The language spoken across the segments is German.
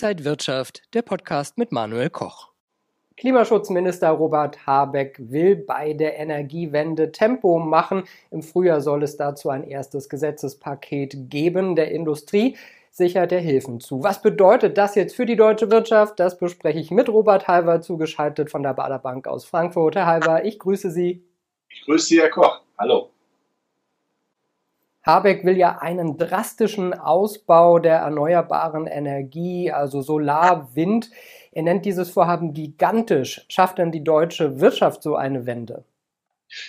Inside Wirtschaft, der Podcast mit Manuel Koch. Klimaschutzminister Robert Habeck will bei der Energiewende Tempo machen. Im Frühjahr soll es dazu ein erstes Gesetzespaket geben. Der Industrie sichert er Hilfen zu. Was bedeutet das jetzt für die deutsche Wirtschaft? Das bespreche ich mit Robert Halver, zugeschaltet von der Bader Bank aus Frankfurt. Herr Halver, ich grüße Sie. Ich grüße Sie, Herr Koch. Hallo. Habeck will ja einen drastischen Ausbau der erneuerbaren Energie, also Solar, Wind. Er nennt dieses Vorhaben gigantisch. Schafft denn die deutsche Wirtschaft so eine Wende?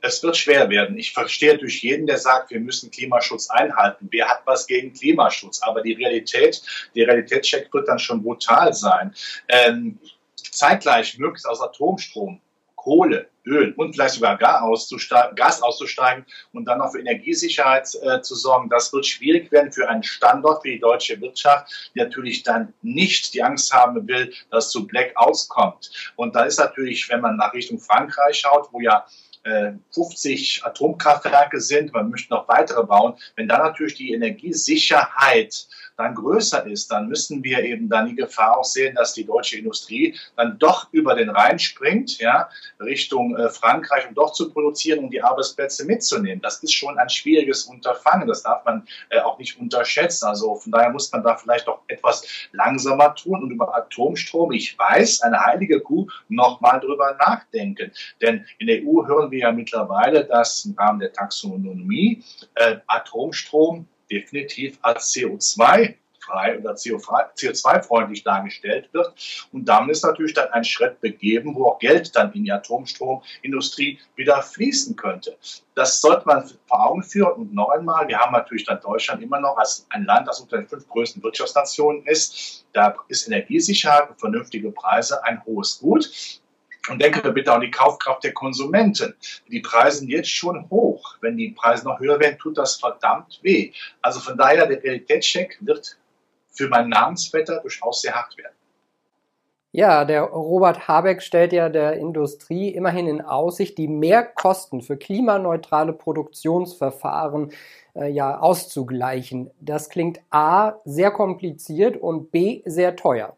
Es wird schwer werden. Ich verstehe durch jeden, der sagt, wir müssen Klimaschutz einhalten. Wer hat was gegen Klimaschutz? Aber die Realität, der Realitätscheck wird dann schon brutal sein. Ähm, zeitgleich möglichst aus Atomstrom Kohle, Öl und vielleicht sogar Gas auszusteigen und dann noch für Energiesicherheit äh, zu sorgen. Das wird schwierig werden für einen Standort wie die deutsche Wirtschaft, die natürlich dann nicht die Angst haben will, dass zu Blackouts kommt. Und da ist natürlich, wenn man nach Richtung Frankreich schaut, wo ja 50 äh, Atomkraftwerke sind, man möchte noch weitere bauen, wenn dann natürlich die Energiesicherheit dann größer ist, dann müssen wir eben dann die Gefahr auch sehen, dass die deutsche Industrie dann doch über den Rhein springt, ja, Richtung äh, Frankreich, um doch zu produzieren, um die Arbeitsplätze mitzunehmen. Das ist schon ein schwieriges Unterfangen. Das darf man äh, auch nicht unterschätzen. Also von daher muss man da vielleicht auch etwas langsamer tun und über Atomstrom, ich weiß, eine heilige Kuh, nochmal drüber nachdenken. Denn in der EU hören wir ja mittlerweile, dass im Rahmen der Taxonomie äh, Atomstrom definitiv als CO2 frei oder CO2-freundlich dargestellt wird. Und damit ist natürlich dann ein Schritt begeben, wo auch Geld dann in die Atomstromindustrie wieder fließen könnte. Das sollte man vor Augen führen. Und noch einmal, wir haben natürlich dann Deutschland immer noch als ein Land, das unter den fünf größten Wirtschaftsnationen ist. Da ist Energiesicherheit und vernünftige Preise ein hohes Gut. Und denke bitte an die Kaufkraft der Konsumenten. Die Preise sind jetzt schon hoch. Wenn die Preise noch höher werden, tut das verdammt weh. Also von daher, der Realitätscheck wird für mein Namensvetter durchaus sehr hart werden. Ja, der Robert Habeck stellt ja der Industrie immerhin in Aussicht, die Mehrkosten für klimaneutrale Produktionsverfahren äh, ja auszugleichen. Das klingt A sehr kompliziert und B sehr teuer.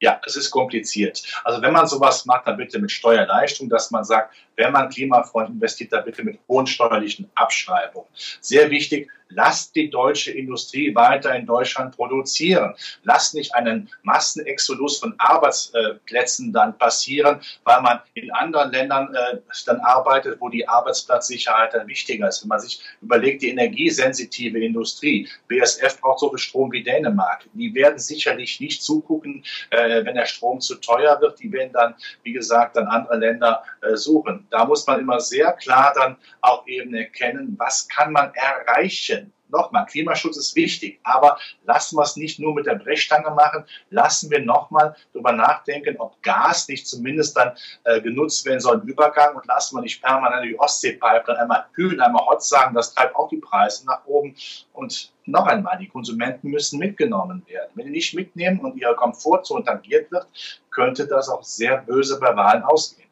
Ja, es ist kompliziert. Also wenn man sowas macht, dann bitte mit Steuerleistung, dass man sagt, wenn man klimafreundlich investiert, dann bitte mit hohen steuerlichen Abschreibungen. Sehr wichtig, lasst die deutsche Industrie weiter in Deutschland produzieren. Lasst nicht einen Massenexodus von Arbeitsplätzen dann passieren, weil man in anderen Ländern äh, dann arbeitet, wo die Arbeitsplatzsicherheit dann wichtiger ist. Wenn man sich überlegt, die energiesensitive Industrie, BSF braucht so viel Strom wie Dänemark. Die werden sicherlich nicht zugucken, äh, wenn der Strom zu teuer wird. Die werden dann, wie gesagt, dann andere Länder äh, suchen. Da muss man immer sehr klar dann auch eben erkennen, was kann man erreichen nochmal, Klimaschutz ist wichtig, aber lassen wir es nicht nur mit der Brechstange machen, lassen wir nochmal darüber nachdenken, ob Gas nicht zumindest dann äh, genutzt werden soll im Übergang und lassen wir nicht permanent die Ostsee-Pipeline einmal kühlen, einmal hot sagen, das treibt auch die Preise nach oben. Und noch einmal, die Konsumenten müssen mitgenommen werden. Wenn die nicht mitnehmen und ihre Komfortzone tangiert wird, könnte das auch sehr böse bei Wahlen ausgehen.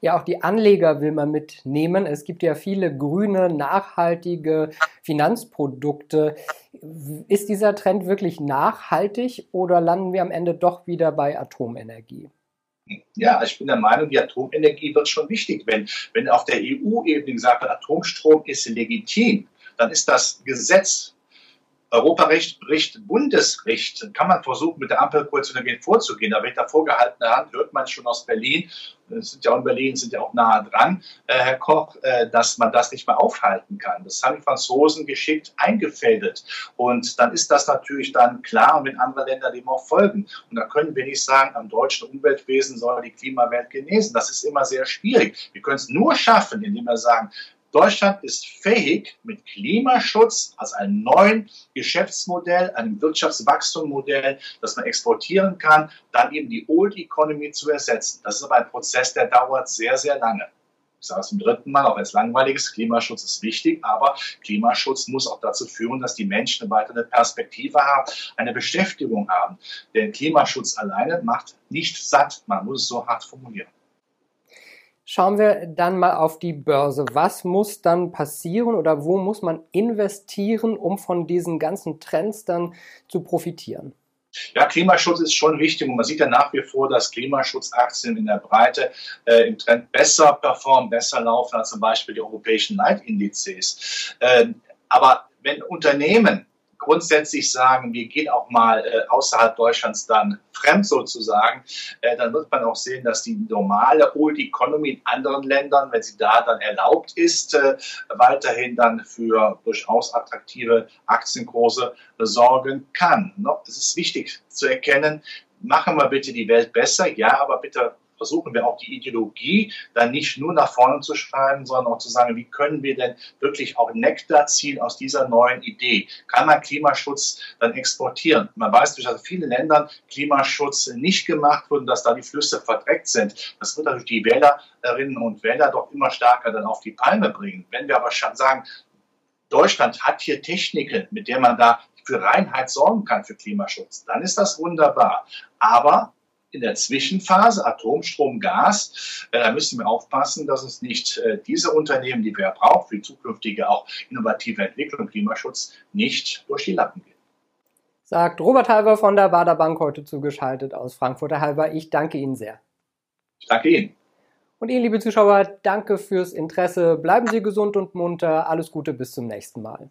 Ja, auch die Anleger will man mitnehmen. Es gibt ja viele grüne, nachhaltige Finanzprodukte. Ist dieser Trend wirklich nachhaltig oder landen wir am Ende doch wieder bei Atomenergie? Ja, ich bin der Meinung, die Atomenergie wird schon wichtig. Wenn, wenn auf der EU-Ebene gesagt wird, Atomstrom ist legitim, dann ist das Gesetz Europarecht bricht Bundesrecht. Kann man versuchen, mit der Ampelkoalition vorzugehen. Aber mit der vorgehaltenen Hand hört man schon aus Berlin, es sind ja auch in Berlin, sind ja auch nahe dran, äh, Herr Koch, äh, dass man das nicht mehr aufhalten kann. Das haben die Franzosen geschickt eingefädelt. Und dann ist das natürlich dann klar und wenn andere Länder dem auch folgen. Und da können wir nicht sagen, am deutschen Umweltwesen soll die Klimawelt genesen. Das ist immer sehr schwierig. Wir können es nur schaffen, indem wir sagen, Deutschland ist fähig, mit Klimaschutz als einem neuen Geschäftsmodell, einem Wirtschaftswachstummodell, das man exportieren kann, dann eben die Old Economy zu ersetzen. Das ist aber ein Prozess, der dauert sehr, sehr lange. Ich sage es zum dritten Mal, auch als langweiliges, Klimaschutz ist wichtig, aber Klimaschutz muss auch dazu führen, dass die Menschen eine weitere Perspektive haben, eine Beschäftigung haben. Denn Klimaschutz alleine macht nicht satt, man muss es so hart formulieren. Schauen wir dann mal auf die Börse. Was muss dann passieren oder wo muss man investieren, um von diesen ganzen Trends dann zu profitieren? Ja, Klimaschutz ist schon wichtig und man sieht ja nach wie vor, dass Klimaschutzaktien in der Breite äh, im Trend besser performen, besser laufen als zum Beispiel die europäischen Leitindizes. Ähm, aber wenn Unternehmen grundsätzlich sagen, wir gehen auch mal äh, außerhalb Deutschlands dann fremd sozusagen, äh, dann wird man auch sehen, dass die normale Old Economy in anderen Ländern, wenn sie da dann erlaubt ist, äh, weiterhin dann für durchaus attraktive Aktienkurse sorgen kann. Es ist wichtig zu erkennen, machen wir bitte die Welt besser, ja, aber bitte versuchen wir auch die Ideologie dann nicht nur nach vorne zu schreiben, sondern auch zu sagen, wie können wir denn wirklich auch Nektar ziehen aus dieser neuen Idee? Kann man Klimaschutz dann exportieren? Man weiß dass viele Ländern Klimaschutz nicht gemacht wurde, dass da die Flüsse verdreckt sind. Das wird natürlich die Wählerinnen und Wähler doch immer stärker dann auf die Palme bringen. Wenn wir aber sagen, Deutschland hat hier Techniken, mit der man da für Reinheit sorgen kann für Klimaschutz, dann ist das wunderbar. Aber in der Zwischenphase Atomstrom, Gas, äh, da müssen wir aufpassen, dass es nicht äh, diese Unternehmen, die wir brauchen für die zukünftige auch innovative Entwicklung und Klimaschutz, nicht durch die Lappen gehen. Sagt Robert Halber von der Bader Bank heute zugeschaltet aus Frankfurt. Herr Halber, ich danke Ihnen sehr. Ich danke Ihnen. Und Ihnen, liebe Zuschauer, danke fürs Interesse. Bleiben Sie gesund und munter. Alles Gute bis zum nächsten Mal.